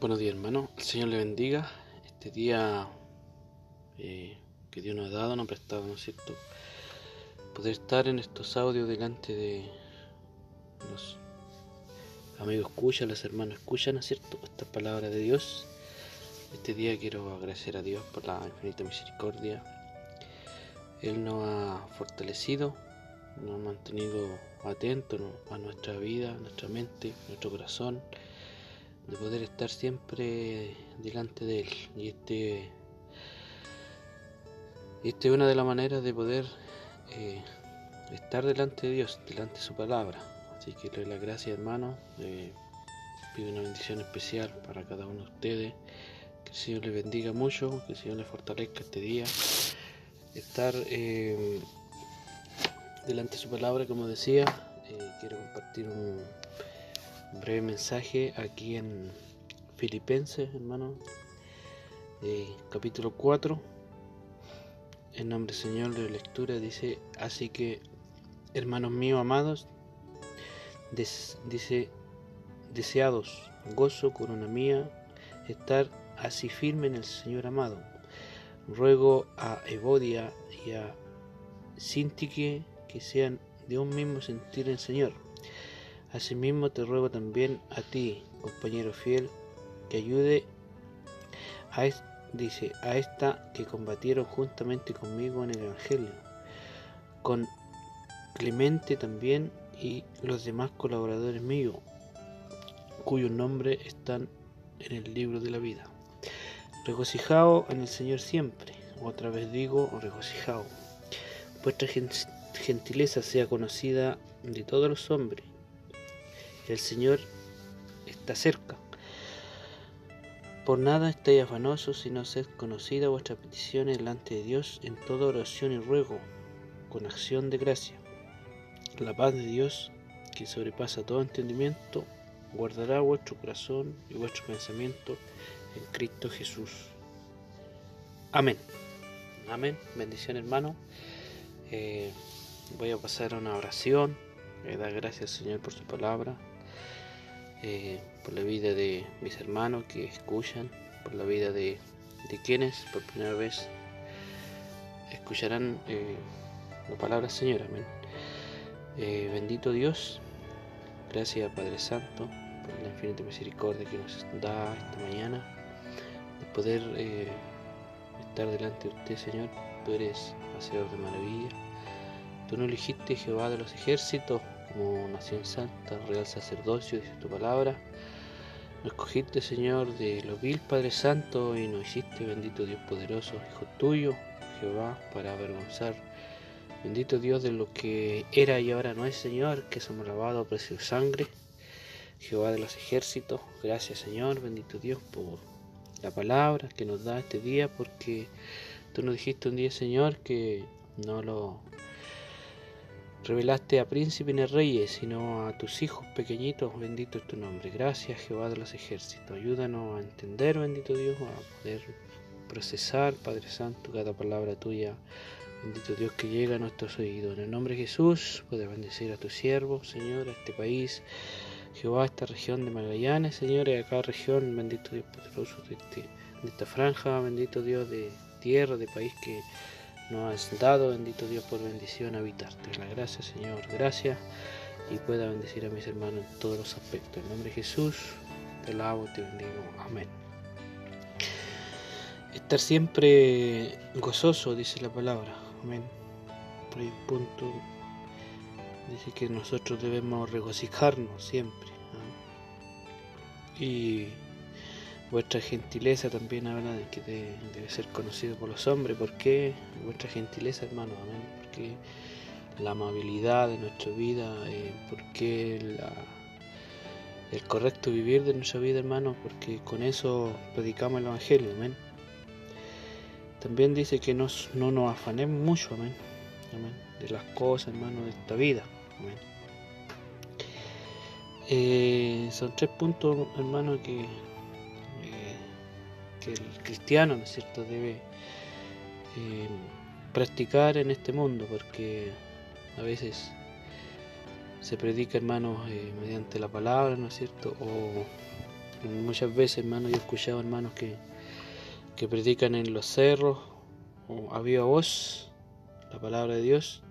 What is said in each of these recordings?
Buenos días, hermano. El Señor le bendiga. Este día eh, que Dios nos ha dado, nos ha prestado, ¿no es cierto? Poder estar en estos audios delante de los amigos escuchan, los hermanos escuchan, ¿no es cierto? Esta palabra de Dios. Este día quiero agradecer a Dios por la infinita misericordia. Él nos ha fortalecido, nos ha mantenido atentos a nuestra vida, nuestra mente, nuestro corazón de poder estar siempre delante de Él. Y este, este es una de las maneras de poder eh, estar delante de Dios, delante de su palabra. Así que le doy las gracias, hermano. Eh, pido una bendición especial para cada uno de ustedes. Que el Señor les bendiga mucho, que el Señor les fortalezca este día. Estar eh, delante de su palabra, como decía, quiero compartir un breve mensaje aquí en Filipenses, hermano, eh, capítulo 4. En nombre del Señor de lectura dice, así que, hermanos míos amados, dice, deseados, gozo, corona mía, estar así firme en el Señor amado. Ruego a Evodia y a Sintique que sean de un mismo sentir en el Señor Asimismo te ruego también a ti, compañero fiel, que ayude a, dice, a esta que combatieron juntamente conmigo en el Evangelio, con Clemente también y los demás colaboradores míos, cuyos nombres están en el libro de la vida. Regocijado en el Señor siempre, otra vez digo, regocijado. Vuestra gentileza sea conocida de todos los hombres el Señor está cerca. Por nada estéis afanosos, sino sed conocida vuestras peticiones delante de Dios en toda oración y ruego, con acción de gracia. La paz de Dios, que sobrepasa todo entendimiento, guardará vuestro corazón y vuestro pensamiento en Cristo Jesús. Amén. Amén. Bendición hermano. Eh, voy a pasar una oración. Le da gracias Señor por su palabra. Eh, por la vida de mis hermanos que escuchan, por la vida de, quienes por primera vez escucharán eh, la palabra Señor. Amén. Eh, bendito Dios, gracias Padre Santo por la infinita misericordia que nos da esta mañana de poder estar delante de usted, Señor. Tú eres hacedor de maravilla. Tú no elegiste Jehová de los ejércitos como nación santa, real sacerdocio, dice tu palabra. Nos escogiste, Señor, de lo vil, Padre Santo, y nos hiciste, bendito Dios poderoso, Hijo tuyo, Jehová, para avergonzar. Bendito Dios de lo que era y ahora no es, Señor, que somos lavados a precio de sangre. Jehová de los ejércitos, gracias, Señor, bendito Dios, por la palabra que nos da este día, porque tú nos dijiste un día, Señor, que no lo Revelaste a príncipes y reyes, sino a tus hijos pequeñitos, bendito es tu nombre. Gracias Jehová de los ejércitos. Ayúdanos a entender, bendito Dios, a poder procesar, Padre Santo, cada palabra tuya. Bendito Dios que llega a nuestros oídos. En el nombre de Jesús, puede bendecir a tu siervo, Señor, a este país. Jehová, a esta región de Magallanes, Señor, y a cada región, bendito Dios poderoso de, este, de esta franja, bendito Dios de tierra, de país que nos has dado, bendito Dios, por bendición habitarte. La gracia, Señor, gracias y pueda bendecir a mis hermanos en todos los aspectos. En nombre de Jesús, te alabo, te bendigo. Amén. Estar siempre gozoso, dice la palabra. Amén. Por ahí punto dice que nosotros debemos regocijarnos siempre. Y Vuestra gentileza también habla de que debe ser conocido por los hombres. ¿Por qué vuestra gentileza, hermano? Amén. Porque la amabilidad de nuestra vida, eh, porque el correcto vivir de nuestra vida, hermano, porque con eso predicamos el Evangelio, amén. También dice que no nos afanemos mucho, amén, amén, de las cosas, hermano, de esta vida, amén. Eh, son tres puntos, hermano, que que el cristiano, ¿no es cierto?, debe eh, practicar en este mundo, porque a veces se predica, hermanos, eh, mediante la palabra, ¿no es cierto?, o Muchas veces, hermano, yo he escuchado hermanos que, que predican en los cerros o a viva voz la palabra de Dios.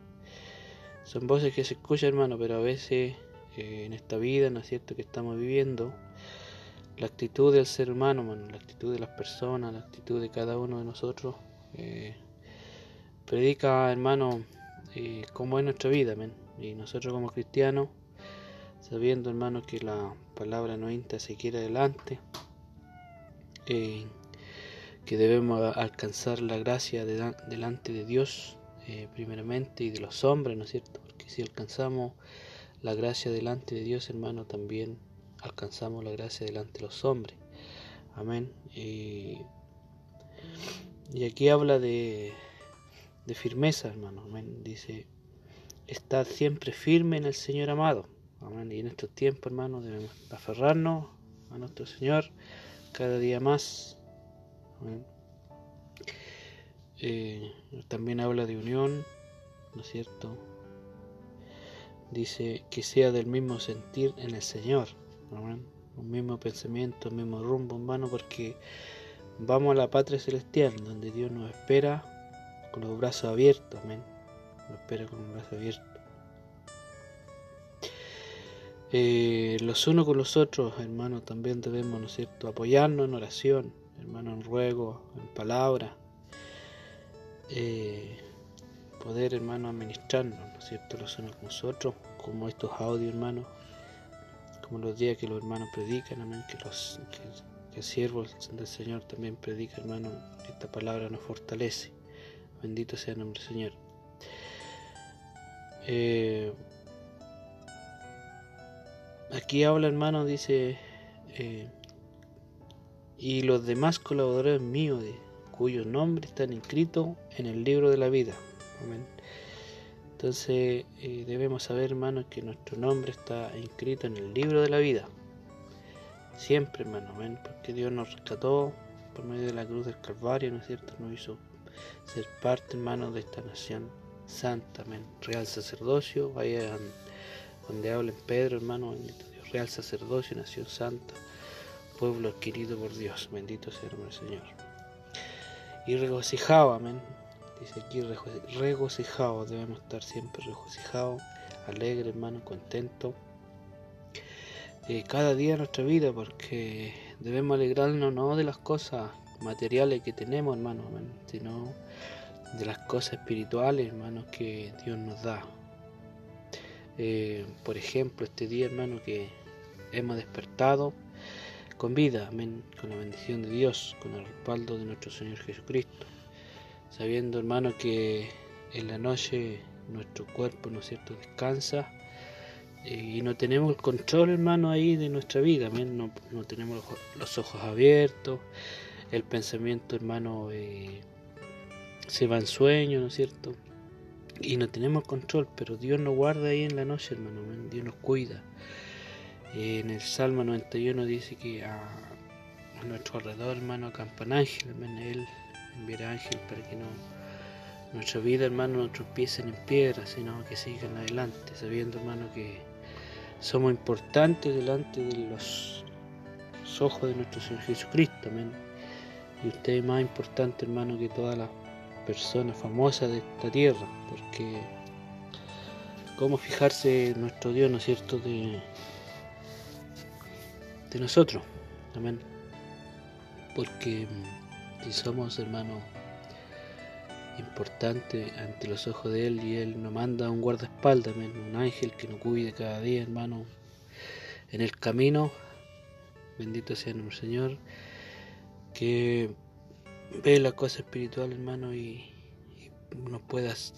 Son voces que se escuchan, hermano, pero a veces eh, en esta vida, ¿no es cierto?, que estamos viviendo, la actitud del ser humano, la actitud de las personas, la actitud de cada uno de nosotros, eh, predica, hermano, eh, cómo es nuestra vida, y nosotros como cristianos, sabiendo, hermano, que la palabra no insta siquiera adelante, eh, que debemos alcanzar la gracia delante de Dios, primeramente, y de los hombres, ¿no es cierto? Porque si alcanzamos la gracia delante de Dios, hermano, también alcanzamos la gracia delante de los hombres. Amén. Y, aquí habla de, de firmeza, hermano. Amén. Dice, estad siempre firme en el Señor amado. Amén. Y en estos tiempos, hermano, debemos aferrarnos a nuestro Señor cada día más. Amén. Eh, también habla de unión, ¿no es cierto? Dice que sea del mismo sentir en el Señor. Un mismo pensamiento, un mismo rumbo, hermano, porque vamos a la patria celestial, donde Dios nos espera con los brazos abiertos, amén. Nos espera con los brazos abiertos. Eh, los unos con los otros, hermano, también debemos, ¿no es cierto?, apoyarnos en oración, hermano, en ruego, en palabra. Eh, poder, hermano, administrarnos, ¿no es cierto?, los unos con los otros, como estos audios, hermano, como los días que los hermanos predican, amén, que los que, siervos del Señor también predica, hermano, esta palabra nos fortalece. Bendito sea el nombre del Señor. Eh, aquí habla, hermano, dice, eh, y los demás colaboradores míos, de, cuyos nombres están inscritos en el libro de la vida. Amén. Entonces eh, debemos saber, hermanos, que nuestro nombre está inscrito en el libro de la vida. Siempre, hermano, porque Dios nos rescató por medio de la cruz del Calvario, ¿no es cierto? Nos hizo ser parte, hermano, de esta nación santa, amén. Real sacerdocio, vaya donde hablen Pedro, hermano, bendito Dios. Real sacerdocio, nación santa, pueblo adquirido por Dios, bendito sea el Señor. Y regocijado, amén Dice aquí regocijados, debemos estar siempre regocijados, alegres, hermano, contentos. Eh, cada día de nuestra vida, porque debemos alegrarnos no de las cosas materiales que tenemos, hermano, sino de las cosas espirituales, hermano, que Dios nos da. Eh, por ejemplo, este día, hermano, que hemos despertado con vida, amén, con la bendición de Dios, con el respaldo de nuestro Señor Jesucristo sabiendo hermano que en la noche nuestro cuerpo, ¿no es cierto?, descansa eh, y no tenemos el control, hermano, ahí de nuestra vida, no, no tenemos los ojos abiertos, el pensamiento, hermano, eh, se va en sueño, ¿no es cierto? Y no tenemos control, pero Dios nos guarda ahí en la noche, hermano, Dios nos cuida. Eh, en el Salmo 91 dice que a, nuestro alrededor, hermano, acampan ángeles, Él enviar ángel para que no nuestra vida, hermano, no tropiecen en piedra, sino que sigan adelante, sabiendo, hermano, que somos importantes delante de los ojos de nuestro Señor Jesucristo, amén. Y usted es más importante, hermano, que todas las personas famosas de esta tierra, porque cómo fijarse en nuestro Dios, ¿no es cierto?, de, de nosotros, amén. Porque si somos hermanos importantes ante los ojos de Él y Él nos manda un guardaespaldas, un ángel que nos cuide cada día, hermano, en el camino. Bendito sea nuestro Señor, que ve la cosa espiritual, hermano, y, nos puedas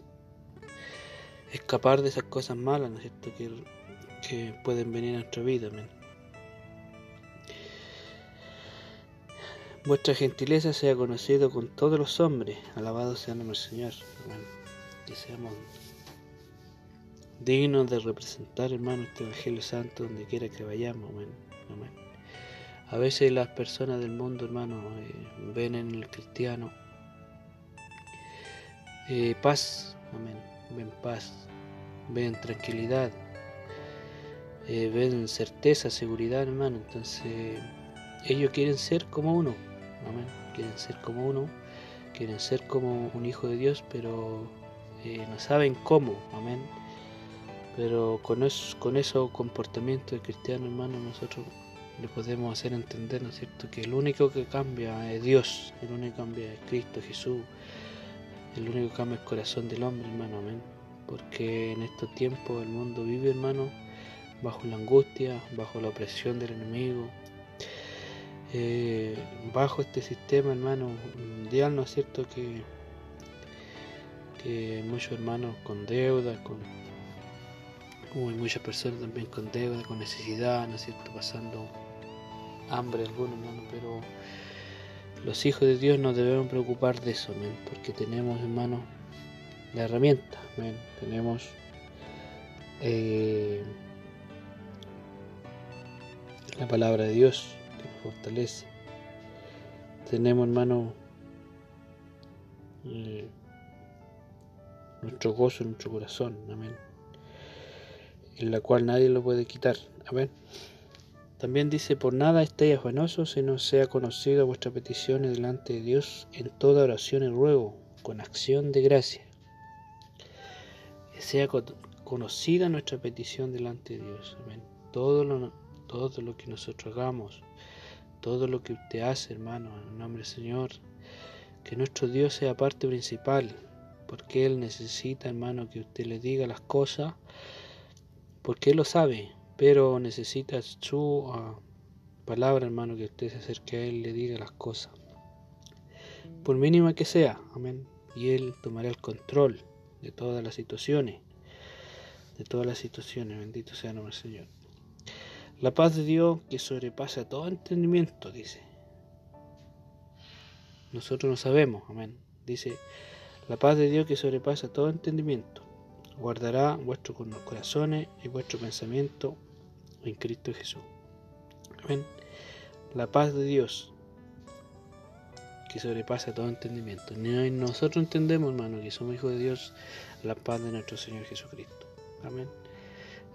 escapar de esas cosas malas, ¿no es cierto?, que, que pueden venir a nuestra vida, amén. Vuestra gentileza sea conocido con todos los hombres. Alabado sea el Señor. Que seamos dignos de representar, hermano, este Evangelio Santo donde quiera que vayamos. A veces las personas del mundo, hermano, eh, ven en el cristiano eh, paz, amén. Ven paz, ven tranquilidad, eh, ven certeza, seguridad, hermano. Entonces ellos quieren ser como uno, amén, quieren ser como uno, quieren ser como un hijo de Dios, pero eh, no saben cómo, amén. Pero con, eso, con esos comportamientos de cristiano, hermano, nosotros le podemos hacer entender, ¿no es cierto?, que el único que cambia es Dios, el único que cambia es Cristo Jesús, el único que cambia es el corazón del hombre, hermano, amén. Porque en estos tiempos el mundo vive, hermano, bajo la angustia, bajo la opresión del enemigo, eh, bajo este sistema, hermano, mundial, ¿no es cierto?, que, que muchos hermanos con deuda, con hay muchas personas también con deuda, con necesidad, ¿no es cierto?, pasando hambre algunos, hermano, pero los hijos de Dios no debemos preocupar de eso, porque tenemos, hermano, la herramienta, tenemos eh, la palabra de Dios nos fortalece. Tenemos, hermano, eh, nuestro gozo nuestro corazón, amén, en la cual nadie lo puede quitar, amén. También dice, por nada estéis afanosos, no sea conocido vuestra petición delante de Dios en toda oración y ruego, con acción de gracia. Que sea conocida nuestra petición delante de Dios. Amén. Todo lo, todo lo que nosotros hagamos, todo lo que usted hace, hermano, en nombre del Señor, que nuestro Dios sea parte principal, porque Él necesita, hermano, que usted le diga las cosas, porque Él lo sabe, pero necesita su ah, palabra, hermano, que usted se acerque a Él, le diga las cosas. Por mínima que sea, amén. Y Él tomará el control de todas las situaciones. De todas las situaciones, bendito sea el nombre del Señor. La paz de Dios que sobrepasa todo entendimiento, dice. Nosotros no sabemos, amén. Dice, la paz de Dios que sobrepasa todo entendimiento, guardará vuestros corazones y vuestro pensamiento en Cristo Jesús. Amén. La paz de Dios que sobrepasa todo entendimiento. Nosotros entendemos, hermano, que somos hijos de Dios, la paz de nuestro Señor Jesucristo. Amén.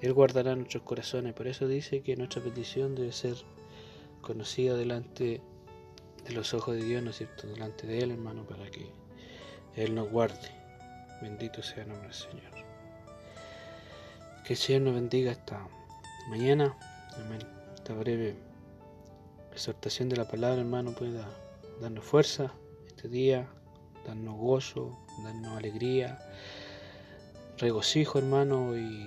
Él guardará nuestros corazones. Por eso dice que nuestra petición debe ser conocida delante de los ojos de Dios, ¿no es cierto? Delante de Él, hermano, para que Él nos guarde. Bendito sea el nombre del Señor. Que el Señor nos bendiga esta mañana, amén, esta breve exhortación de la palabra, hermano, pueda darnos fuerza este día, darnos gozo, darnos alegría, regocijo, hermano, y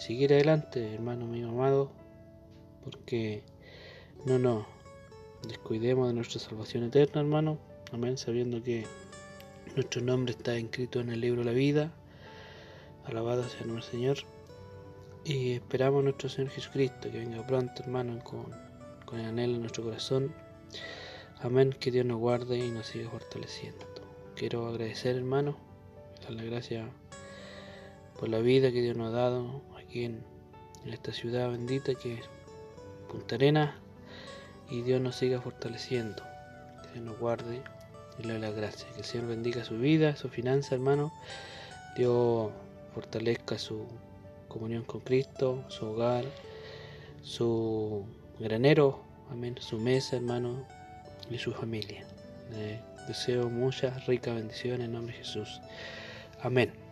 seguir adelante, hermano mío amado, porque no nos descuidemos de nuestra salvación eterna, hermano, amén, sabiendo que nuestro nombre está inscrito en el libro de la vida. Alabado sea el Señor. Y esperamos a nuestro Señor Jesucristo que venga pronto, hermano, con, con el anhelo en nuestro corazón. Amén, que Dios nos guarde y nos siga fortaleciendo. Quiero agradecer, hermano, dar la gracia por la vida que Dios nos ha dado aquí en, esta ciudad bendita que es Punta Arena y Dios nos siga fortaleciendo. Que nos guarde y le dé la gracia. Que el Señor bendiga su vida, su finanza, hermano. Dios fortalezca su comunión con Cristo, su hogar, su granero, amén, su mesa, hermano, y su familia. deseo muchas ricas bendiciones en nombre de Jesús. Amén.